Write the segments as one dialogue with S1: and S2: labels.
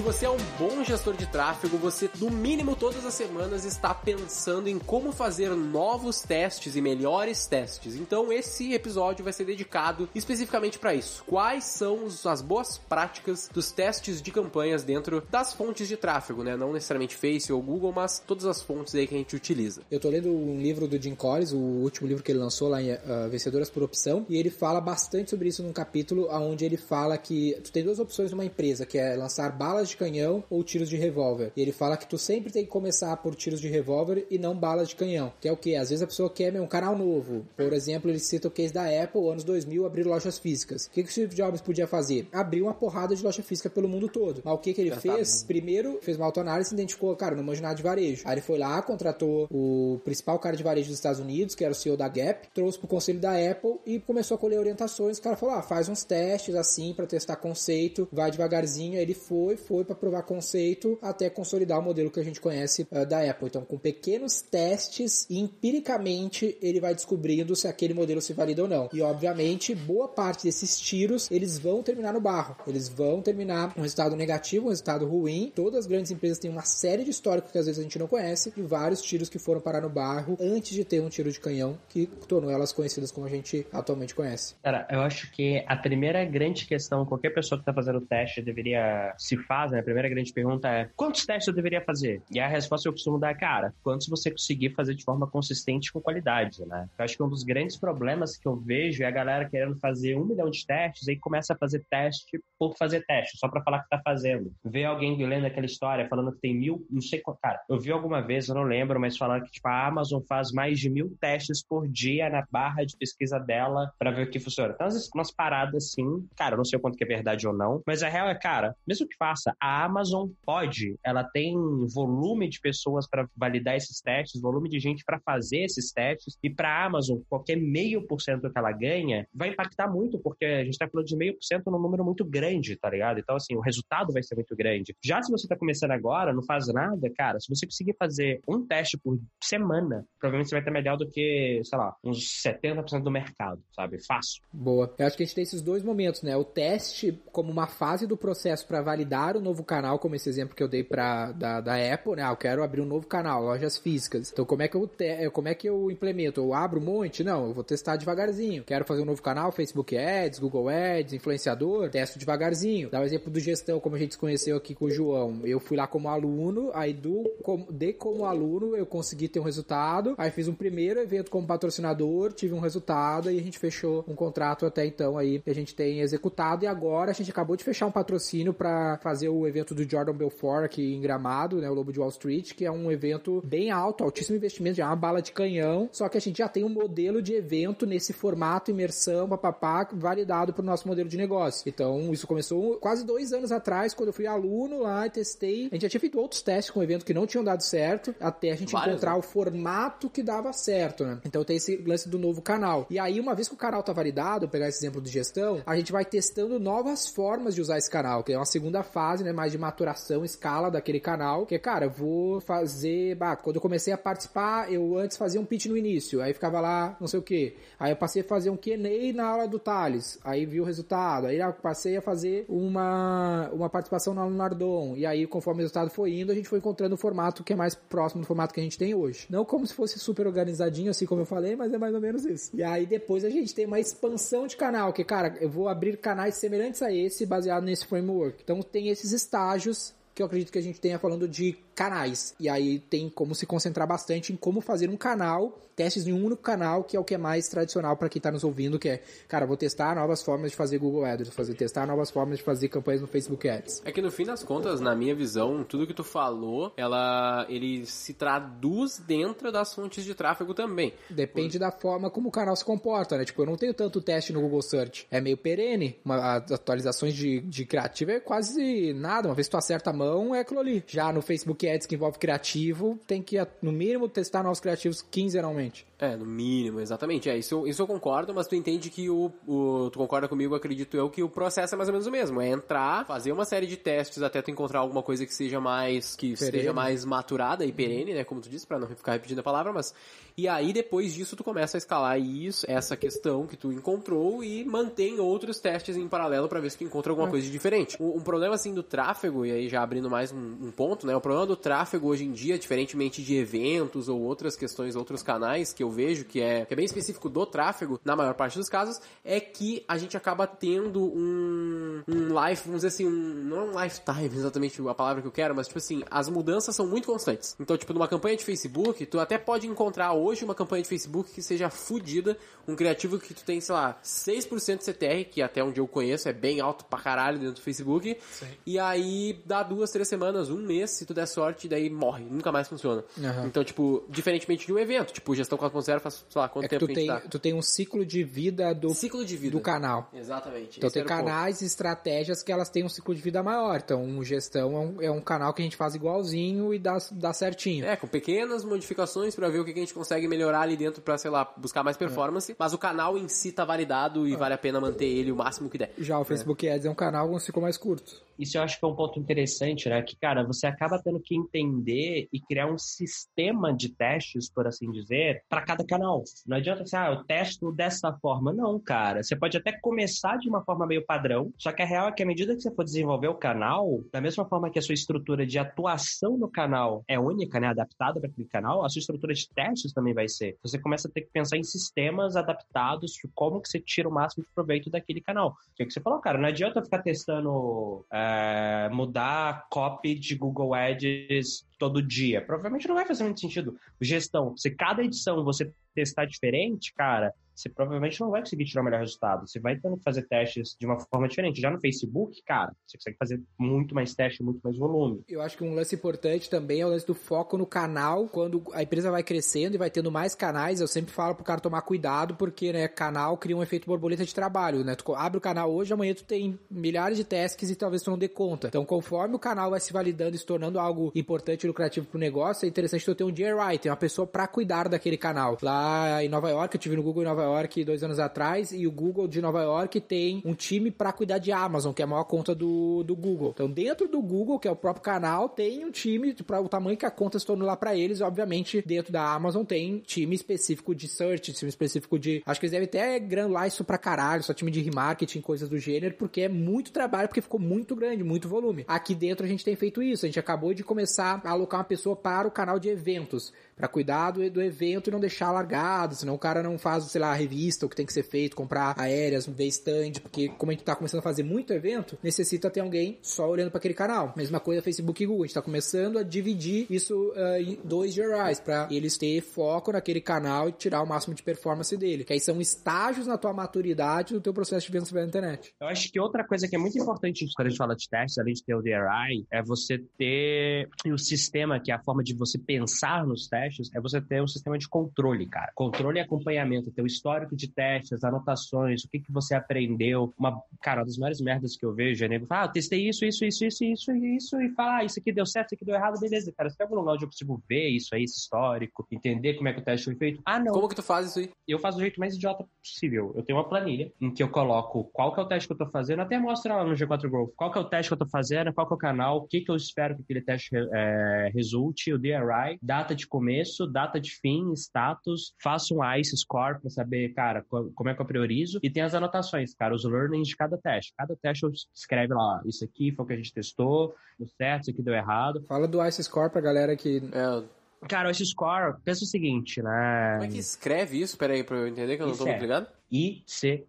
S1: Se você é um bom gestor de tráfego, você no mínimo todas as semanas está pensando em como fazer novos testes e melhores testes. Então esse episódio vai ser dedicado especificamente para isso. Quais são as boas práticas dos testes de campanhas dentro das fontes de tráfego, né? Não necessariamente Face ou Google, mas todas as fontes aí que a gente utiliza.
S2: Eu tô lendo um livro do Jim Collins, o último livro que ele lançou lá em uh, Vencedoras por Opção, e ele fala bastante sobre isso num capítulo onde ele fala que tu tem duas opções numa empresa, que é lançar balas de canhão ou tiros de revólver. E ele fala que tu sempre tem que começar por tiros de revólver e não balas de canhão. Que é o que? Às vezes a pessoa quer um canal novo. Por exemplo, ele cita o case da Apple, anos 2000, abrir lojas físicas. O que, que o Steve Jobs podia fazer? Abrir uma porrada de loja física pelo mundo todo. Mas o que, que ele fez? Primeiro, fez uma autoanálise e identificou, cara, não manjo nada de varejo. Aí ele foi lá, contratou o principal cara de varejo dos Estados Unidos, que era o CEO da Gap, trouxe pro conselho da Apple e começou a colher orientações. O cara falou, ah, faz uns testes assim para testar conceito, vai devagarzinho. Aí ele foi, foi para provar conceito até consolidar o modelo que a gente conhece uh, da Apple. Então, com pequenos testes, empiricamente, ele vai descobrindo se aquele modelo se valida ou não. E, obviamente, boa parte desses tiros, eles vão terminar no barro. Eles vão terminar um resultado negativo, um resultado ruim. Todas as grandes empresas têm uma série de históricos que às vezes a gente não conhece e vários tiros que foram parar no barro antes de ter um tiro de canhão que tornou elas conhecidas como a gente atualmente conhece.
S3: Cara, eu acho que a primeira grande questão, qualquer pessoa que está fazendo o teste deveria se né? A primeira grande pergunta é: quantos testes eu deveria fazer? E a resposta eu costumo dar, cara, quantos você conseguir fazer de forma consistente com qualidade, né? Eu acho que um dos grandes problemas que eu vejo é a galera querendo fazer um milhão de testes e começa a fazer teste por fazer teste, só para falar que tá fazendo. Ver alguém lendo aquela história falando que tem mil, não sei quanto. Cara, eu vi alguma vez, eu não lembro, mas falando que tipo, a Amazon faz mais de mil testes por dia na barra de pesquisa dela para ver o que funciona. Então, umas paradas assim, cara, eu não sei o quanto que é verdade ou não, mas a real é, cara, mesmo que faça, a Amazon pode, ela tem volume de pessoas para validar esses testes, volume de gente para fazer esses testes, e para a Amazon, qualquer meio por cento que ela ganha vai impactar muito, porque a gente está falando de meio por cento num número muito grande, tá ligado? Então, assim, o resultado vai ser muito grande. Já se você está começando agora, não faz nada, cara, se você conseguir fazer um teste por semana, provavelmente você vai estar melhor do que, sei lá, uns 70% do mercado, sabe? Fácil.
S2: Boa. Eu acho que a gente tem esses dois momentos, né? O teste como uma fase do processo para validar o novo canal, como esse exemplo que eu dei para da, da Apple, né? Ah, eu quero abrir um novo canal, lojas físicas. Então, como é que eu te, como é que eu implemento? Eu abro um monte? Não, eu vou testar devagarzinho. Quero fazer um novo canal, Facebook Ads, Google Ads, influenciador, testo devagarzinho. Dá o um exemplo do gestão, como a gente se conheceu aqui com o João. Eu fui lá como aluno, aí do como, de como aluno eu consegui ter um resultado. Aí fiz um primeiro evento como patrocinador, tive um resultado e a gente fechou um contrato até então aí que a gente tem executado e agora a gente acabou de fechar um patrocínio para fazer o evento do Jordan Belfort aqui em Gramado, né, o Lobo de Wall Street, que é um evento bem alto, altíssimo investimento, já é uma bala de canhão, só que a gente já tem um modelo de evento nesse formato imersão, papapá, validado para o nosso modelo de negócio. Então, isso começou quase dois anos atrás, quando eu fui aluno lá e testei. A gente já tinha feito outros testes com o evento que não tinham dado certo, até a gente encontrar né? o formato que dava certo, né? Então tem esse lance do novo canal. E aí, uma vez que o canal tá validado, pegar esse exemplo de gestão, a gente vai testando novas formas de usar esse canal, que é uma segunda fase, né? Mais de maturação, escala daquele canal. Que, cara, eu vou fazer. Bah, quando eu comecei a participar, eu antes fazia um pitch no início, aí ficava lá, não sei o que. Aí eu passei a fazer um QA na aula do Thales, aí vi o resultado. Aí eu passei a fazer uma, uma participação no Nardon. E aí, conforme o resultado foi indo, a gente foi encontrando o formato que é mais próximo do formato que a gente tem hoje. Não como se fosse super organizadinho, assim como eu falei, mas é mais ou menos isso. E aí depois a gente tem uma expansão de canal, que, cara, eu vou abrir canais semelhantes a esse, baseado nesse framework. Então tem esses estágios que eu acredito que a gente tenha falando de canais. E aí tem como se concentrar bastante em como fazer um canal, testes em um único canal, que é o que é mais tradicional para quem está nos ouvindo, que é, cara, vou testar novas formas de fazer Google Ads, fazer testar novas formas de fazer campanhas no Facebook Ads.
S1: É que no fim das contas, na minha visão, tudo que tu falou, ela ele se traduz dentro das fontes de tráfego também.
S2: Depende Por... da forma como o canal se comporta, né? Tipo, eu não tenho tanto teste no Google Search. É meio perene. Uma, as atualizações de, de criativo é quase nada. Uma vez que tu acerta a mão, é aquilo ali. Já no Facebook Ads que envolve criativo, tem que, no mínimo, testar novos criativos quinzenalmente.
S1: É, no mínimo, exatamente. É, isso, isso eu concordo, mas tu entende que o, o. Tu concorda comigo, acredito eu, que o processo é mais ou menos o mesmo. É entrar, fazer uma série de testes até tu encontrar alguma coisa que seja mais. que perene. esteja mais maturada e perene, né? Como tu disse, pra não ficar repetindo a palavra, mas. E aí, depois disso, tu começa a escalar isso, essa questão que tu encontrou e mantém outros testes em paralelo para ver se tu encontra alguma é. coisa de diferente. Um, um, problema, assim, do tráfego, e aí já abrindo mais um, um ponto, né? O problema do tráfego hoje em dia, diferentemente de eventos ou outras questões, outros canais que eu vejo que é, que é bem específico do tráfego, na maior parte dos casos, é que a gente acaba tendo um, um life, vamos dizer assim, um, não é um lifetime exatamente a palavra que eu quero, mas tipo assim, as mudanças são muito constantes. Então, tipo, numa campanha de Facebook, tu até pode encontrar hoje uma campanha de Facebook que seja fodida, um criativo que tu tem, sei lá, 6% de CTR, que até onde eu conheço é bem alto pra caralho dentro do Facebook, Sim. e aí dá duas, três semanas, um mês, se tu der sorte, daí morre, nunca mais funciona. Uhum. Então, tipo, diferentemente de um evento, tipo, gestão 4.0 faz sei lá, quanto
S2: é
S1: tempo
S2: tu tem,
S1: tá?
S2: tu tem um ciclo de vida do
S1: ciclo de vida
S2: do canal.
S1: Exatamente.
S2: Então tem canais e estratégias que elas têm um ciclo de vida maior. Então, gestão é um, é um canal que a gente faz igualzinho e dá, dá certinho.
S1: É, com pequenas modificações para ver o que a gente consegue melhorar ali dentro para, sei lá, buscar mais performance, é. mas o canal em si tá validado e é. vale a pena manter ele o máximo que der.
S2: Já o Facebook Ads é um canal com um ciclo mais curto.
S3: Isso eu acho que é um ponto interessante, né? Que, cara, você acaba tendo que entender e criar um sistema de testes, por assim dizer, para cada canal. Não adianta assim, ah, eu testo dessa forma. Não, cara. Você pode até começar de uma forma meio padrão, só que a real é que à medida que você for desenvolver o canal, da mesma forma que a sua estrutura de atuação no canal é única, né? Adaptada para aquele canal, a sua estrutura de testes também vai ser. Você começa a ter que pensar em sistemas adaptados de como que você tira o máximo de proveito daquele canal. Que é o que você falou, cara. Não adianta ficar testando. É, é, mudar copy de Google Ads todo dia. Provavelmente não vai fazer muito sentido. Gestão, se cada edição você testar diferente, cara, você provavelmente não vai conseguir tirar o melhor resultado. Você vai tendo que fazer testes de uma forma diferente. Já no Facebook, cara, você consegue fazer muito mais teste, muito mais volume.
S2: Eu acho que um lance importante também é o lance do foco no canal. Quando a empresa vai crescendo e vai tendo mais canais, eu sempre falo pro cara tomar cuidado, porque, né, canal cria um efeito borboleta de trabalho, né? Tu abre o canal hoje, amanhã tu tem milhares de tasks e talvez tu não dê conta. Então, conforme o canal vai se validando e se tornando algo importante e lucrativo pro negócio, é interessante tu ter um DRI, ter uma pessoa para cuidar daquele canal. Lá em Nova York, eu tive no Google em Nova York York dois anos atrás e o Google de Nova York tem um time para cuidar de Amazon, que é a maior conta do, do Google. Então, dentro do Google, que é o próprio canal, tem um time para o tamanho que a conta se tornou lá para eles. Obviamente, dentro da Amazon tem time específico de search, time específico de. Acho que eles devem até granular isso pra caralho, só time de remarketing, coisas do gênero, porque é muito trabalho, porque ficou muito grande, muito volume. Aqui dentro a gente tem feito isso. A gente acabou de começar a alocar uma pessoa para o canal de eventos para cuidar do, do, evento e não deixar largado, senão o cara não faz, sei lá, revista, o que tem que ser feito, comprar aéreas, ver stand, porque como a gente tá começando a fazer muito evento, necessita ter alguém só olhando para aquele canal. Mesma coisa Facebook e Google, a gente tá começando a dividir isso uh, em dois gerais, para eles ter foco naquele canal e tirar o máximo de performance dele, que aí são estágios na tua maturidade do teu processo de vendas pela internet.
S3: Eu acho que outra coisa que é muito importante quando a gente fala de testes, além de ter o DRI, é você ter o sistema, que é a forma de você pensar nos testes, é você ter um sistema de controle, cara. Controle e acompanhamento, ter o histórico de testes, anotações, o que, que você aprendeu. Uma, cara, uma das maiores merdas que eu vejo é nego ah, eu testei isso, isso, isso, isso, isso, isso, e fala, ah, isso aqui deu certo, isso aqui deu errado, beleza, cara. Você tem algum lugar onde eu consigo ver isso aí, esse histórico, entender como é que o teste foi feito? Ah, não.
S1: Como que tu faz isso aí?
S3: Eu faço do jeito mais idiota possível. Eu tenho uma planilha em que eu coloco qual que é o teste que eu tô fazendo, até mostra lá no G4 Growth, qual que é o teste que eu tô fazendo, qual que é o canal, o que que eu espero que aquele teste é, resulte, o DRI, data de começo, data de fim, status, faço um ICE score para saber, cara, como é que eu priorizo e tem as anotações, cara, os learnings de cada teste. Cada teste eu escreve lá, isso aqui foi o que a gente testou, deu certo, isso aqui deu errado.
S2: Fala do ICE score pra galera que
S3: é, Cara, esse score, pensa o seguinte, né?
S1: Como é que escreve isso? Pera aí, pra eu entender que eu não tô muito ligado.
S3: ICE,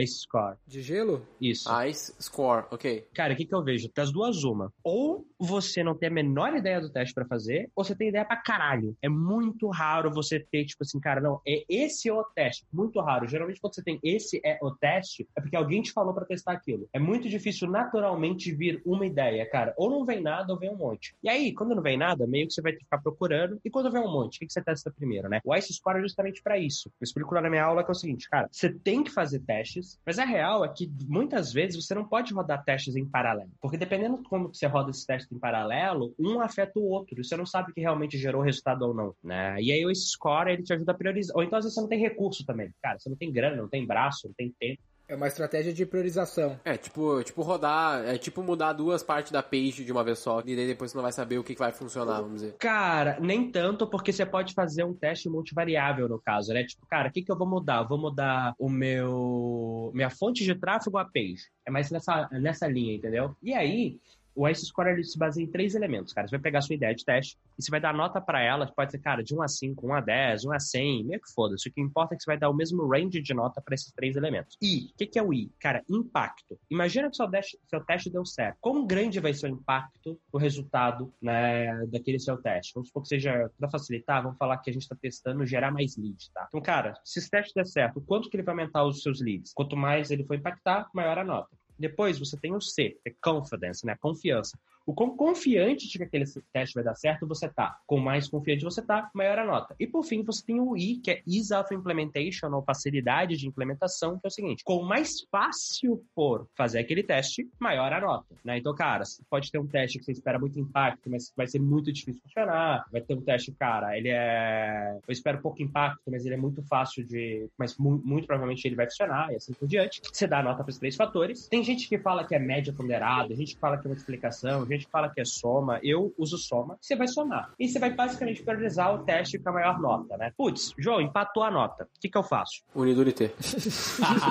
S3: Ice Score.
S2: De gelo?
S3: Isso.
S1: Ice Score, ok.
S3: Cara, o que, que eu vejo? Das duas, uma. Ou você não tem a menor ideia do teste para fazer, ou você tem ideia pra caralho. É muito raro você ter, tipo assim, cara, não, é esse é o teste. Muito raro. Geralmente, quando você tem esse é o teste, é porque alguém te falou para testar aquilo. É muito difícil naturalmente vir uma ideia, cara. Ou não vem nada, ou vem um monte. E aí, quando não vem nada, meio que você vai ter que ficar procurando. E quando vem um monte, o que, que você testa primeiro, né? O Ice Score é justamente para isso. Eu explico lá na minha aula que é o seguinte, cara, você tem que fazer testes, mas a real é que muitas vezes você não pode rodar testes em paralelo. Porque dependendo de como você roda esses testes em paralelo, um afeta o outro. E você não sabe que realmente gerou resultado ou não, né? E aí esse score, ele te ajuda a priorizar. Ou então, às vezes, você não tem recurso também. Cara, você não tem grana, não tem braço, não tem tempo.
S2: É uma estratégia de priorização.
S1: É, tipo, tipo rodar, é tipo mudar duas partes da page de uma vez só, e daí depois você não vai saber o que, que vai funcionar, vamos dizer.
S3: Cara, nem tanto, porque você pode fazer um teste multivariável no caso, né? Tipo, cara, o que, que eu vou mudar? Eu vou mudar o meu. minha fonte de tráfego a page. É mais nessa, nessa linha, entendeu? E aí, o Ice Score ele se baseia em três elementos, cara. Você vai pegar a sua ideia de teste e você vai dar nota para ela, pode ser, cara, de 1 a 5, 1 a 10, 1 a 100, meio que foda-se. O que importa é que você vai dar o mesmo range de nota para esses três elementos. I, o que, que é o I? Cara, impacto. Imagina que seu teste, seu teste deu certo. Como grande vai ser o impacto, o resultado, né, daquele seu teste? Vamos supor que seja, para facilitar, vamos falar que a gente está testando gerar mais leads, tá? Então, cara, se esse teste der certo, quanto que ele vai aumentar os seus leads? Quanto mais ele for impactar, maior a nota. Depois você tem o C, é confidence, né? Confiança. O quão confiante de que aquele teste vai dar certo você tá. Com mais confiante você tá, maior a nota. E por fim, você tem o I, que é Ease of Implementation, ou facilidade de implementação, que é o seguinte: com mais fácil for fazer aquele teste, maior a nota. Né? Então, cara, pode ter um teste que você espera muito impacto, mas vai ser muito difícil funcionar. Vai ter um teste, cara, ele é. Eu espero pouco impacto, mas ele é muito fácil de. Mas mu muito provavelmente ele vai funcionar, e assim por diante. Você dá a nota para os três fatores. Tem gente que fala que é média ponderada, gente que fala que é uma explicação, gente gente fala que é soma, eu uso soma, você vai somar. E você vai basicamente priorizar o teste com a maior nota, né? Putz, João, empatou a nota. O que, que eu faço?
S1: Unidurité.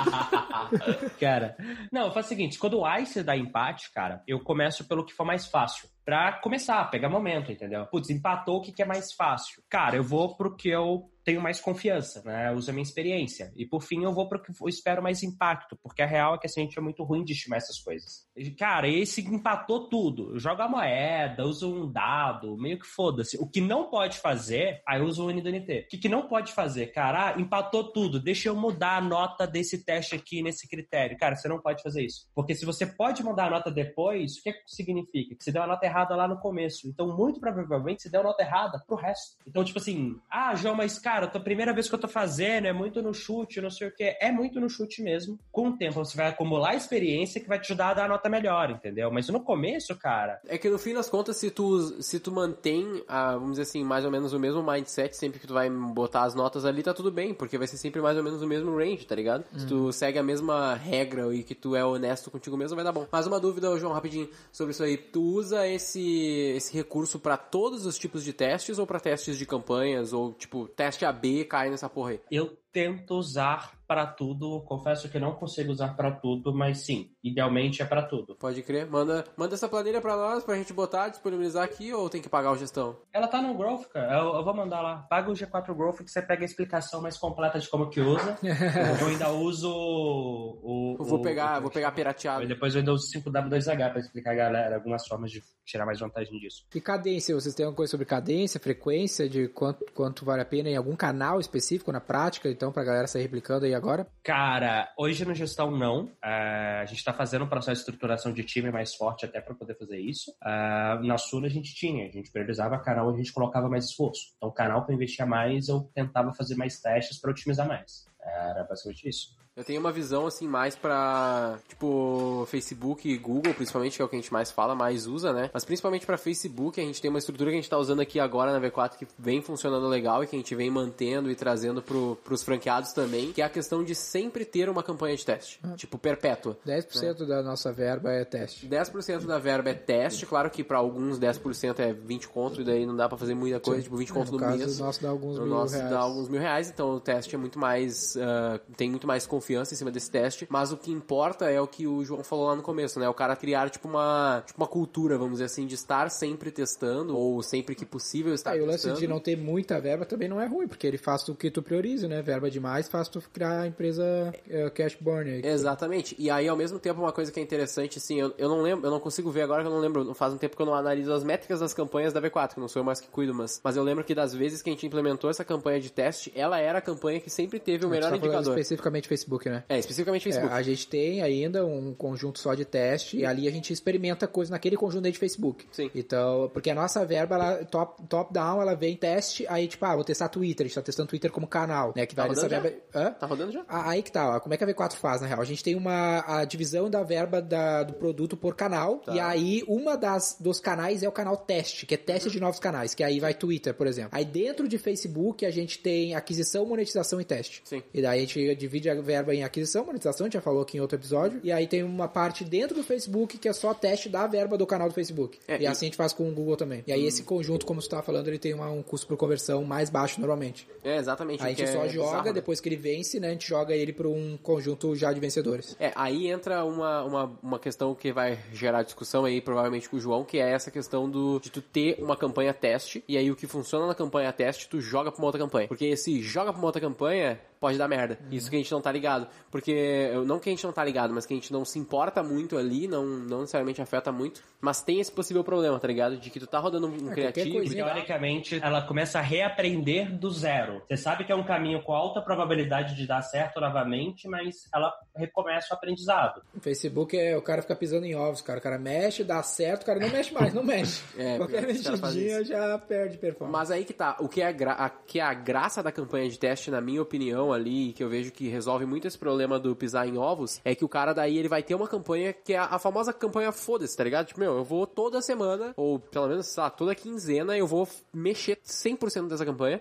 S3: cara, não, eu faço o seguinte: quando o Ice dá empate, cara, eu começo pelo que for mais fácil pra começar, pegar momento, entendeu? Putz, empatou, o que, que é mais fácil? Cara, eu vou pro que eu tenho mais confiança, né? Uso a minha experiência. E por fim, eu vou pro que eu espero mais impacto, porque a real é que assim, a gente é muito ruim de estimar essas coisas. Cara, esse empatou tudo. Joga a moeda, usa um dado, meio que foda-se. O que não pode fazer, aí usa o UNIDNT. O que, que não pode fazer? Cara, ah, empatou tudo, deixa eu mudar a nota desse teste aqui nesse critério. Cara, você não pode fazer isso. Porque se você pode mudar a nota depois, o que, que significa? Que você deu a nota errada lá no começo. Então, muito provavelmente, você deu a nota errada pro resto. Então, tipo assim, ah, João, mas cara, a primeira vez que eu tô fazendo, é muito no chute, não sei o que. É muito no chute mesmo. Com o tempo, você vai acumular experiência que vai te ajudar a dar a nota melhor, entendeu? Mas no começo, cara.
S1: É que no fim das contas, se tu, se tu mantém, a, vamos dizer assim, mais ou menos o mesmo mindset sempre que tu vai botar as notas ali, tá tudo bem, porque vai ser sempre mais ou menos o mesmo range, tá ligado? Hum. Se tu uhum. segue a mesma regra e que tu é honesto contigo mesmo, vai dar bom. Mais uma dúvida, João, rapidinho, sobre isso aí. Tu usa esse, esse recurso para todos os tipos de testes ou para testes de campanhas ou tipo teste AB cai nessa porra aí?
S3: Eu tento usar para tudo. Confesso que não consigo usar para tudo, mas sim, idealmente é para tudo.
S1: Pode crer. Manda, manda essa planilha para nós pra gente botar, disponibilizar aqui ou tem que pagar o gestão?
S3: Ela tá no Growth, cara. Eu, eu, vou mandar lá. Paga o G4 Growth que você pega a explicação mais completa de como que usa. eu ainda uso o,
S1: o vou pegar, o, vou pegar pirateado.
S3: Depois eu ainda uso 5W2H para explicar a galera algumas formas de tirar mais vantagem disso.
S2: E cadência, vocês têm alguma coisa sobre cadência, frequência de quanto quanto vale a pena em algum canal específico na prática, então pra galera sair replicando aí agora?
S3: Cara, hoje na gestão não. Uh, a gente está fazendo um processo de estruturação de time mais forte até para poder fazer isso. Uh, na Sula a gente tinha, a gente priorizava canal, a gente colocava mais esforço. Então, canal para investir mais, eu tentava fazer mais testes para otimizar mais. Era basicamente isso.
S1: Eu tenho uma visão, assim, mais pra, tipo, Facebook e Google, principalmente, que é o que a gente mais fala, mais usa, né? Mas principalmente pra Facebook, a gente tem uma estrutura que a gente tá usando aqui agora na V4 que vem funcionando legal e que a gente vem mantendo e trazendo pro, pros franqueados também, que é a questão de sempre ter uma campanha de teste. Ah. Tipo, perpétua.
S2: 10% né? da nossa verba é teste.
S1: 10% da verba é teste, claro que pra alguns 10% é 20 conto e daí não dá pra fazer muita coisa, Sim. tipo, 20 conto no, no mês.
S2: O nosso dá alguns
S1: no
S2: mil
S1: nosso
S2: reais.
S1: dá alguns mil reais, então o teste é muito mais, uh, tem muito mais confiança confiança em cima desse teste, mas o que importa é o que o João falou lá no começo, né? O cara criar, tipo, uma, tipo, uma cultura, vamos dizer assim, de estar sempre testando, ou sempre que possível estar
S2: é,
S1: testando.
S2: E o lance de não ter muita verba também não é ruim, porque ele faz o que tu prioriza, né? Verba demais faz tu criar a empresa uh, cash burn. Aí.
S1: Exatamente. E aí, ao mesmo tempo, uma coisa que é interessante, assim, eu, eu não lembro, eu não consigo ver agora que eu não lembro, faz um tempo que eu não analiso as métricas das campanhas da V4, que não sou eu mais que cuido, mas, mas eu lembro que das vezes que a gente implementou essa campanha de teste, ela era a campanha que sempre teve o melhor tá indicador.
S2: Especificamente Facebook Facebook, né?
S1: É, especificamente
S2: É,
S1: Facebook.
S2: a gente tem ainda um conjunto só de teste e ali a gente experimenta coisa naquele conjunto aí de Facebook.
S1: Sim.
S2: Então, porque a nossa verba, ela top, top down, ela vem teste, aí tipo, ah, vou testar Twitter, a gente tá testando Twitter como canal, né? Que
S1: Tá rodando
S2: verba. Hã?
S1: Tá rodando já?
S2: Ah, Aí que tá, ó. como é que a V4 faz, na real? A gente tem uma a divisão da verba da- do produto por canal,
S1: Tá.
S2: e aí uma das dos canais é o canal teste, que é teste de novos canais, que aí vai Twitter, por exemplo. Aí dentro de Facebook a gente tem aquisição, monetização e teste.
S1: Sim.
S2: E daí a gente divide a verba em aquisição, monetização, a gente já falou aqui em outro episódio, e aí tem uma parte dentro do Facebook que é só teste da verba do canal do Facebook.
S1: É,
S2: e
S1: e-
S2: assim a gente faz com o Google também. E aí esse conjunto, como você tava falando, ele tem uma- um custo por conversão mais baixo normalmente.
S1: É, exatamente.
S2: Aí a gente só
S1: é
S2: joga,
S1: bizarro, né?
S2: depois que ele vence, né? A gente joga ele para um conjunto já de vencedores.
S1: É, aí entra uma, uma, uma questão que vai gerar discussão aí, provavelmente com o João, que é essa questão do de tu ter uma campanha teste, e aí o que funciona na campanha teste, tu joga pra uma outra campanha. Porque se joga pra uma outra campanha, pode dar merda. Isso que a gente não tá ligado. Porque, não que a gente não tá ligado, mas que a gente não se importa muito ali, não, não necessariamente afeta muito, mas tem esse possível problema, tá ligado? De que tu tá rodando um
S2: qualquer
S1: criativo e.
S3: Teoricamente, ela começa a reaprender do zero. Você sabe que é um caminho com alta probabilidade de dar certo novamente, mas ela recomeça o aprendizado.
S2: O Facebook é o cara fica pisando em ovos, cara. O cara mexe, dá certo, o cara não mexe mais, não mexe.
S1: É,
S2: Qualquer mexidinha já perde performance.
S1: Mas aí que tá, o que é, a gra- a, que é a graça da campanha de teste, na minha opinião, ali, que eu vejo que resolve muito esse problema do pisar em ovos, é que o cara daí ele vai ter uma campanha que é a, famosa campanha foda-se, tá ligado? Tipo, meu, eu vou toda semana, ou pelo menos, sei lá, toda quinzena, eu vou mexer 100% dessa campanha,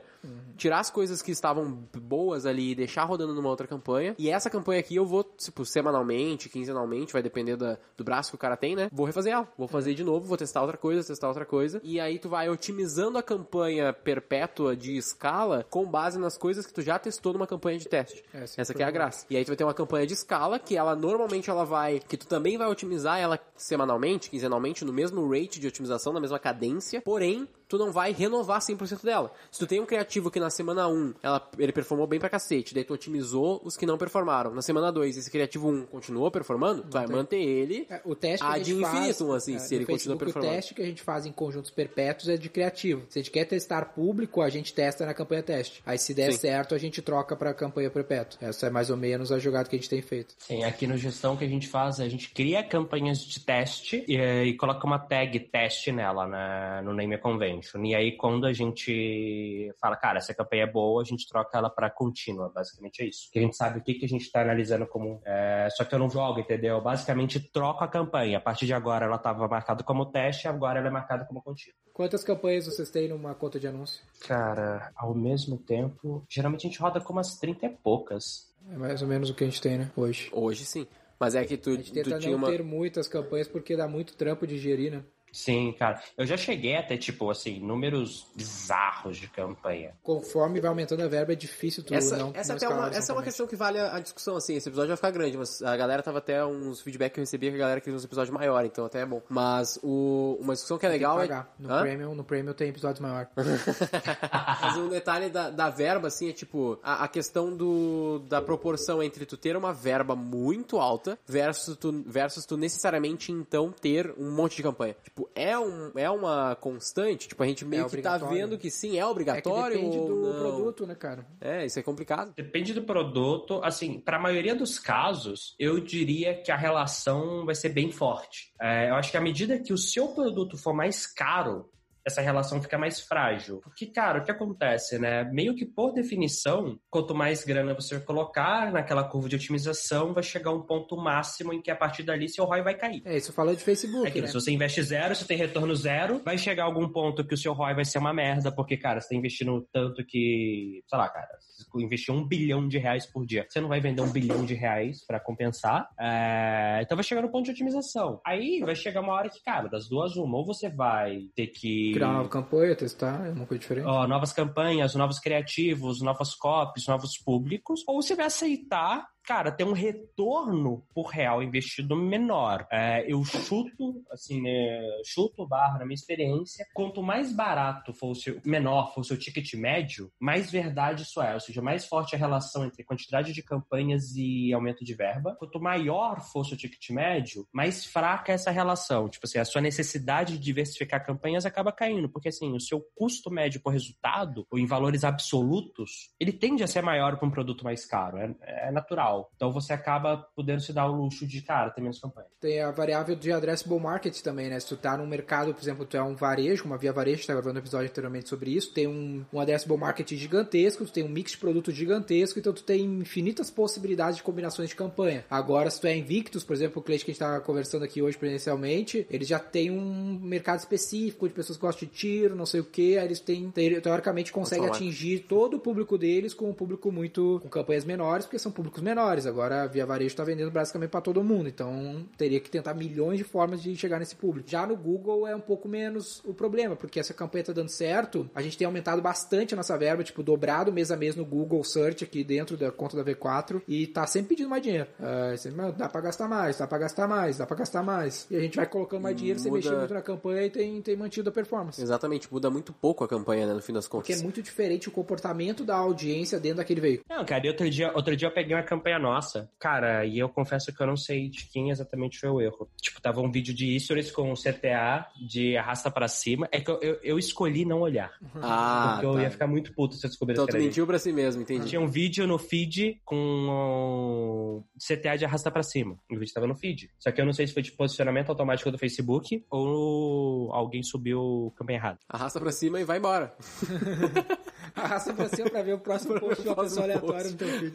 S1: tirar as coisas que estavam boas ali e deixar rodando numa outra campanha. E essa campanha aqui eu vou, tipo, semanalmente, quinzenalmente, vai depender da- do braço que o cara tem, né? Vou refazer ela, vou fazer de novo, vou testar outra coisa, testar outra coisa. E aí tu vai otimizando a campanha perpétua de escala com base nas coisas que tu já testou numa campanha de teste.
S2: Essa
S1: Essa que é a graça. E aí tu vai ter uma campanha de escala que ela normalmente ela vai, que tu também vai otimizar ela semanalmente, quinzenalmente, no mesmo rate de otimização, na mesma cadência, porém, tu não vai renovar 100% dela. Se tu tem um criativo que na semana 1 ela, ele performou bem pra cacete, daí tu otimizou os que não performaram. Na semana 2, esse criativo 1 continuou performando, tu vai manter ele
S2: É, o teste a gente faz,
S1: infinitum, assim,
S2: é,
S1: se ele continua
S2: Facebook,
S1: performando.
S2: O teste que a gente faz em conjuntos perpétuos é de criativo. Se a gente quer testar público, a gente testa na campanha teste. Aí se der
S1: Sim.
S2: certo, a gente troca pra campanha perpétua. Essa é mais ou menos a jogada que a gente tem feito.
S3: Sim, aqui no gestão que a gente faz, a gente cria campanhas de teste e, e coloca uma tag teste nela, né, no Name Convention. E aí, quando a gente fala, cara, essa campanha é boa, a gente troca ela pra contínua, basicamente é isso. Que a gente sabe o que, que a gente tá analisando como. é, só que eu não jogo, entendeu? Basicamente, troco a campanha. A partir de agora ela tava marcada como teste, agora ela é marcada como contínua.
S2: Quantas campanhas vocês têm numa conta de anúncio?
S3: Cara, ao mesmo tempo, geralmente a gente roda com umas 30 e poucas.
S2: É mais ou menos o que a gente tem, né? Hoje.
S1: Hoje sim. Mas é que tu,
S2: A gente tenta
S1: tu tinha
S2: não
S1: uma...
S2: ter muitas campanhas porque dá muito trampo de gerir, né?
S3: Sim, cara. Eu já cheguei até, tipo, assim, números bizarros de campanha.
S2: Conforme vai aumentando a verba, é difícil tu
S1: Essa,
S2: não
S1: essa,
S2: não
S1: é uma, essa é uma questão que vale a, a discussão, assim. Esse episódio vai ficar grande, mas a galera tava até uns feedback que eu recebia que a galera queria uns episódios maiores, então até é bom. Mas o, uma discussão que é
S2: Tem que
S1: legal é.
S2: No
S1: Hã?
S2: Premium, no Premium tem episódios maiores.
S1: Mas um detalhe da, da verba, assim, é tipo, a, a questão do, da proporção entre tu ter uma verba muito alta versus tu, versus tu necessariamente, então, ter um monte de campanha. Tipo, é, um, é uma constante? Tipo, a gente meio que tá vendo que sim, é
S2: É que
S1: obrigatório
S2: depende
S1: ou
S2: do
S1: não?
S2: produto, né, cara?
S1: É, isso é complicado.
S3: Depende do produto. Assim, para a maioria dos casos, eu diria que a relação vai ser bem forte. É, eu acho que à medida que o seu produto for mais caro, essa relação fica mais frágil. Porque, cara, o que acontece, né? Meio que por definição, quanto mais grana você colocar naquela curva de otimização, vai chegar um ponto máximo em que a partir dali seu ROI vai cair.
S2: É, isso falou de Facebook,
S3: É aquilo,
S2: né?
S3: se você investe zero, você tem retorno zero, vai chegar algum ponto que o seu ROI vai ser uma merda, porque, cara, você tá investindo tanto que, sei lá, cara, você investiu um bilhão de reais por dia. Você não vai vender um bilhão de reais pra compensar. É, Então vai chegar no ponto de otimização. Aí vai chegar uma hora que, cara, das duas, uma, ou você vai ter que.
S2: Criar uma nova campanha, testar, é uma coisa diferente.
S3: ó, novas campanhas, novos criativos, novas copies, novos públicos, ou você vai aceitar, cara, ter um retorno por real investido menor. É, eu chuto, assim, né, chuto barra na minha experiência, quanto mais barato for o seu, menor for o seu ticket médio, mais verdade isso é, ou seja, mais forte a relação entre quantidade de campanhas e aumento de verba. Quanto maior for o seu ticket médio, mais fraca é essa relação. Tipo assim, a sua necessidade de diversificar campanhas acaba caindo, porque assim, o seu custo médio por resultado, ou em valores absolutos, ele tende a ser maior para um produto mais caro. É, é natural. Então você acaba podendo se dar o luxo de, cara, ter menos campanha.
S2: Tem a variável de addressable market também, né? Se tu tá num mercado, por exemplo, tu é um varejo, uma via varejo, tá gravando um episódio anteriormente sobre isso, tem um, um addressable market gigantesco, tu tem um mix de produto gigantesco, então tu tem infinitas possibilidades de combinações de campanha. Agora, se tu é Invictus, por exemplo, o cliente que a gente tá conversando aqui hoje presencialmente, eles já tem um mercado específico de pessoas que gostam de tiro, não sei o que, aí eles têm, teoricamente, conseguem atingir todo o público deles com um público muito, com campanhas menores, porque são públicos menores. Agora, a Via Varejo tá vendendo basicamente para todo mundo, então teria que tentar milhões de formas de chegar nesse público. Já no Google é um pouco menos o problema, porque essa campanha tá dando certo, a gente tem aumentado bastante a nossa verba, tipo, dobrado mês a mês no Google Search aqui dentro da conta da V4 e tá sempre pedindo mais dinheiro. Uh, sempre, dá pra gastar mais, dá pra gastar mais, dá pra gastar mais. E a gente vai colocando mais dinheiro, muda... você mexer muito na campanha e tem, tem mantido a performance.
S1: Exatamente, muda muito pouco a campanha, né, no fim das contas.
S2: Porque é muito diferente o comportamento da audiência dentro daquele veículo.
S3: Não, cara, e outro dia, outro dia eu peguei uma campanha nossa, cara, e eu confesso que eu não sei de quem exatamente foi o erro. Tipo, tava um vídeo de stories com CTA de arrasta para cima. É que eu, eu, eu escolhi não olhar.
S1: Ah,
S3: porque tá. eu ia ficar muito puto se eu descobrisse
S1: então, tu mentiu pra si mesmo, entendi.
S3: Tinha um vídeo no feed com CTA de arrasta para cima. O vídeo tava no feed. Só que eu não sei se foi de posicionamento automático do Facebook ou alguém subiu campanha errada.
S1: Arrasta pra cima e vai embora.
S2: Arrasta pra cima pra ver o próximo post de uma pessoa aleatória no teu feed.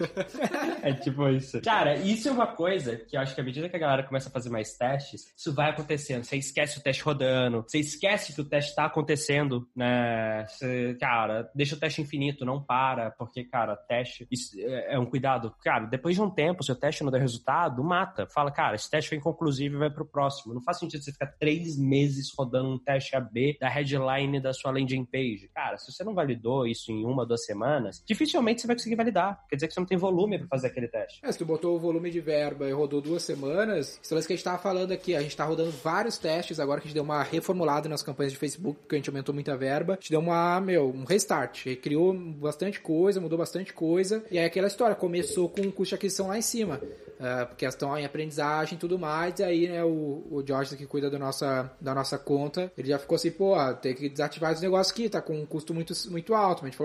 S3: é tipo isso. Cara, isso é uma coisa que eu acho que à medida que a galera começa a fazer mais testes, isso vai acontecendo. Você esquece o teste rodando, você esquece que o teste tá acontecendo, né? Você, cara, deixa o teste infinito, não para, porque, cara, teste é, é um cuidado. Cara, depois de um tempo, se o teste não der resultado, mata. Fala, cara, esse teste foi inconclusivo e vai pro próximo. Não faz sentido você ficar três meses rodando um teste AB da headline da sua landing page. Cara, se você não validou isso em uma, duas semanas, dificilmente você vai conseguir validar. Quer dizer que você não tem volume para fazer aquele teste.
S2: É, se tu botou o volume de verba e rodou duas semanas, é que a gente tava falando aqui. A gente tá rodando vários testes agora que a gente deu uma reformulada nas campanhas de Facebook, porque a gente aumentou muita verba. A gente deu uma, meu, um restart. Criou bastante coisa, mudou bastante coisa. E aí aquela história, começou com o custo de aquisição lá em cima. Uh, elas estão em aprendizagem e tudo mais. E aí, né, o, o Jorge que cuida da nossa, da nossa conta, ele já ficou assim, pô, tem que desativar os negócios aqui, tá com um custo muito, muito alto. Mas a gente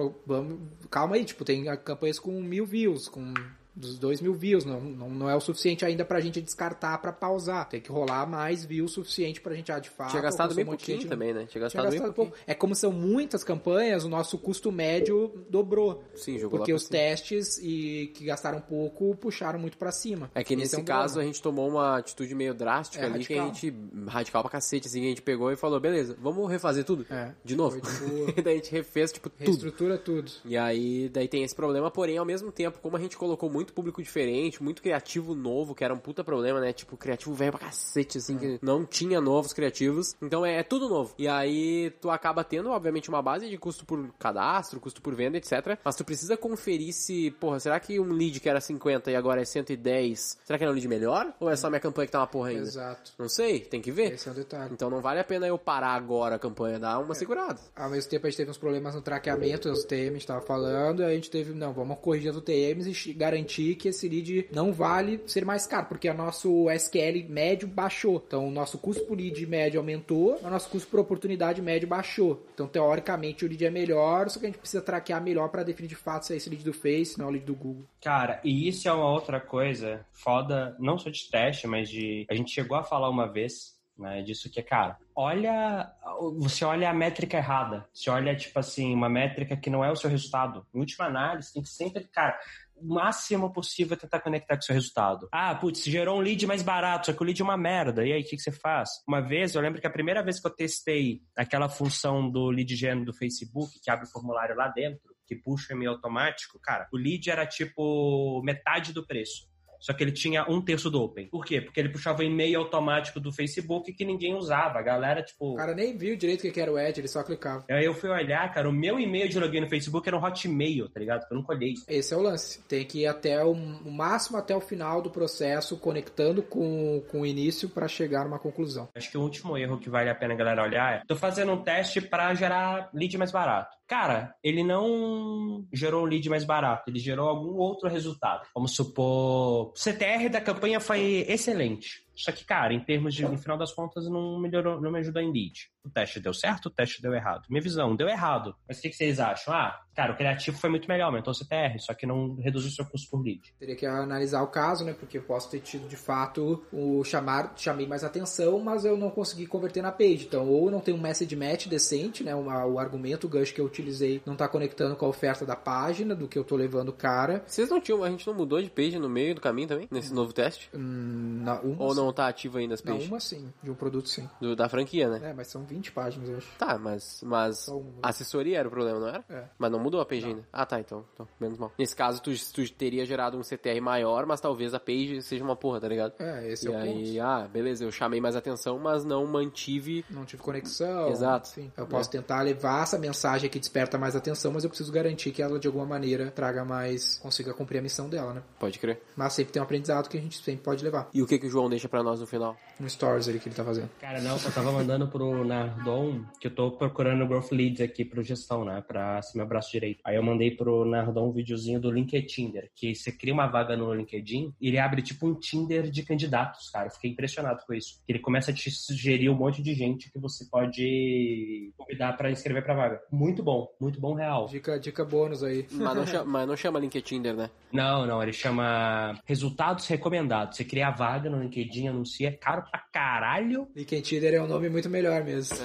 S2: calma aí, tipo, tem campanhas com mil views, com dos 2 mil views. Não, não, não é o suficiente ainda pra gente descartar pra pausar. Tem que rolar mais views suficiente pra gente, ah, de fato.
S1: Tinha gastado bem pouquinho gente, também, né? Tinha gastado, tinha gastado pouco.
S2: É como são muitas campanhas, o nosso custo médio dobrou.
S1: Sim, jogou
S2: Porque os cima. testes e que gastaram pouco puxaram muito pra cima.
S1: É que nesse é um caso problema. a gente tomou uma atitude meio drástica é, ali, radical. que a gente. radical pra cacete, assim, a gente pegou e falou, beleza, vamos refazer tudo? É. De novo. Foi, tipo, daí a gente refez, tipo, tudo.
S2: Reestrutura tudo.
S1: E aí, daí tem esse problema, porém, ao mesmo tempo, como a gente colocou muito público diferente, muito criativo novo, que era um puta problema, né? Tipo, criativo velho pra cacete, assim, que não tinha novos criativos. Então é, é, tudo novo. E aí tu acaba tendo, obviamente, uma base de custo por cadastro, custo por venda, etc. Mas tu precisa conferir se, porra, será que um lead que era 50 e agora é 110, será que era um lead melhor? Ou é só minha campanha que tá uma porra ainda?
S2: Exato.
S1: Não sei, tem que ver.
S2: Esse é o detalhe.
S1: Então não vale a pena eu parar agora a campanha, dar uma é. segurada.
S2: Ao mesmo tempo a gente teve uns problemas no traqueamento dos TMs, tava falando, e a gente teve, não, vamos corrigir os TMs e garantir que esse lead não vale ser mais caro, porque o nosso SQL médio baixou. Então, o nosso custo por lead médio aumentou, o nosso custo por oportunidade médio baixou. Então, teoricamente, o lead é melhor, só que a gente precisa traquear melhor para definir de fato se é esse lead do Face, não é o lead do Google.
S3: Cara, e isso é uma outra coisa foda, não só de teste, mas de. A gente chegou a falar uma vez né? Disso que é, cara, olha, você olha a métrica errada. Você olha, tipo assim, uma métrica que não é o seu resultado. Em última análise, tem que sempre, cara, o máximo possível é tentar conectar com o seu resultado. Ah, putz, gerou um lead mais barato, só que o lead é uma merda. E aí, o que, que você faz? Uma vez, eu lembro que a primeira vez que eu testei aquela função do lead gen do Facebook, que abre o formulário lá dentro, que puxa o e-mail automático, cara, o lead era tipo metade do preço. Só que ele tinha um terço do Open. Por quê? Porque ele puxava o e-mail automático do Facebook que ninguém usava. A galera, tipo.
S2: O cara nem viu direito o que era o Edge, ele só clicava.
S3: Aí eu fui olhar, cara, o meu e-mail de login no Facebook era um Hotmail, tá ligado? Que eu não colhei.
S2: Esse é o lance. Tem que ir até o, o máximo até o final do processo, conectando com, com o início para chegar numa conclusão.
S3: Acho que o último erro que vale a pena a galera olhar é: tô fazendo um teste para gerar lead mais barato. Cara, ele não gerou um lead mais barato, ele gerou algum outro resultado. Vamos supor, o CTR da campanha foi excelente. Só que, cara, em termos de, no final das contas, não melhorou, não me ajudou em lead. O teste deu certo, o teste deu errado. Minha visão, deu errado. Mas o que, que vocês acham? Ah, cara, o criativo foi muito melhor, aumentou o CTR, só que não reduziu seu custo por lead.
S2: Teria que analisar o caso, né? Porque eu posso ter tido de fato o chamar, chamei mais atenção, mas eu não consegui converter na page. Então, ou não tem um message match decente, né? Uma, o argumento, o gancho que eu utilizei não tá conectando com a oferta da página, do que eu tô levando o cara.
S1: Vocês não tinham, a gente não mudou de page no meio do caminho também, nesse novo teste?
S2: Hum, na, uma,
S1: Ou não tá ativo ainda as
S2: Não,
S1: pages?
S2: uma sim, de um produto sim.
S1: Do- da franquia, né?
S2: É, mas são 20 páginas, eu acho.
S1: Tá, mas, mas
S2: Só
S1: a assessoria era o problema, não era?
S2: É.
S1: Mas não mudou a page ainda. Ah, tá, então, então, menos mal. Nesse caso, tu, tu teria gerado um CTR maior, mas talvez a page seja uma porra, tá ligado?
S2: É, esse
S1: e
S2: é o
S1: aí,
S2: ponto.
S1: ah, beleza, eu chamei mais atenção, mas não mantive.
S2: Não tive conexão.
S1: Exato.
S2: Enfim, eu posso tentar levar essa mensagem que desperta mais atenção, mas eu preciso garantir que ela de alguma maneira traga mais. consiga cumprir a missão dela, né?
S1: Pode crer.
S2: Mas sempre tem um aprendizado que a gente sempre pode levar.
S1: E o que, que o João deixa pra nós no final?
S2: No stories ali que ele tá fazendo.
S3: Cara, não, eu tava mandando pro Nardon, que eu tô procurando Growth Leads aqui pro gestão, né? Pra ser meu braço direito. Aí eu mandei pro Nardon um videozinho do LinkedIn Tinder, que você cria uma vaga no LinkedIn e ele abre tipo um Tinder de candidatos, cara. Eu fiquei impressionado com isso. Ele começa a te sugerir um monte de gente que você pode convidar pra inscrever pra vaga. Muito bom, muito bom real.
S2: Dica, dica bônus aí.
S1: Mas não, chama, mas não chama LinkedIn, né?
S3: Não, não, ele chama resultados recomendados. Você cria a vaga no LinkedIn, anuncia, é caro pra caralho.
S2: LinkedIn Tinder é um nome muito melhor mesmo.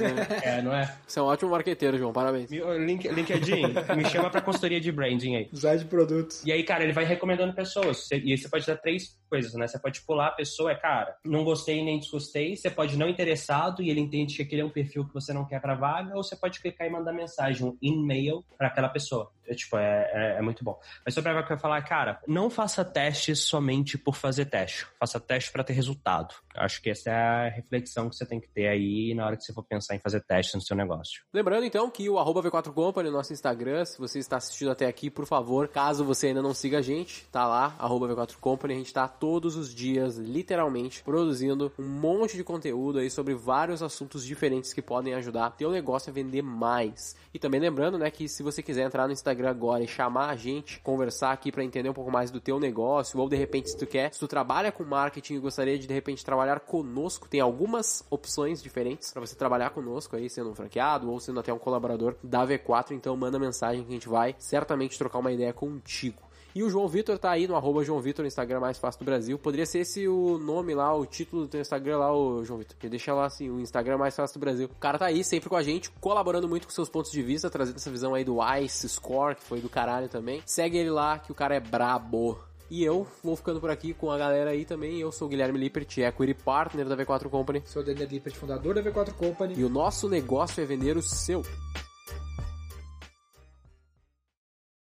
S3: É, não é?
S1: Você é um ótimo marqueteiro, João, parabéns.
S3: Link- LinkedIn, me chama pra consultoria de branding aí.
S2: Usar de produtos.
S3: E aí, cara, ele vai recomendando pessoas. E aí você pode dar três coisas, né? Você pode pular a pessoa, é, cara, não gostei nem desgostei. Você pode não interessado e ele entende que aquele é um perfil que você não quer pra vaga. Ou você pode clicar e mandar mensagem, um e-mail pra aquela pessoa. É, tipo, é, é, é muito bom. Mas sobre a vaga que eu ia falar, cara, não faça testes somente por fazer teste. Faça teste pra ter resultado. Acho que essa é a reflexão que você tem que ter aí na hora que você for pensar em fazer teste no seu negócio.
S1: Lembrando então que o arroba V4Company, nosso Instagram, se você está assistindo até aqui, por favor, caso você ainda não siga a gente, tá lá, arroba V4Company, a gente tá todos os dias, literalmente, produzindo um monte de conteúdo aí sobre vários assuntos diferentes que podem ajudar teu negócio a vender mais. E também lembrando, né, que se você quiser entrar no Instagram agora e chamar a gente, conversar aqui para entender um pouco mais do teu negócio, ou de repente se tu quer, se tu trabalha com marketing e gostaria de de repente trabalhar conosco, tem algumas opções diferentes para você trabalhar conosco aí, sendo um franqueado ou sendo até um colaborador da V4, então manda mensagem que a gente vai certamente trocar uma ideia contigo. E o João Vitor tá aí no arroba João Vitor, no Instagram mais fácil do Brasil. Poderia ser esse o nome lá, o título do teu Instagram lá, o João Vitor. Deixa lá assim, o Instagram mais fácil do Brasil. O cara tá aí sempre com a gente, colaborando muito com seus pontos de vista, trazendo essa visão aí do Ice Score, que foi do caralho também. Segue ele lá, que o cara é brabo. E eu vou ficando por aqui com a galera aí também. Eu sou o Guilherme Lippert, Equity Partner da V4 Company.
S2: Sou o Daniel Lippert, fundador da V4 Company.
S1: E o nosso negócio é vender o seu.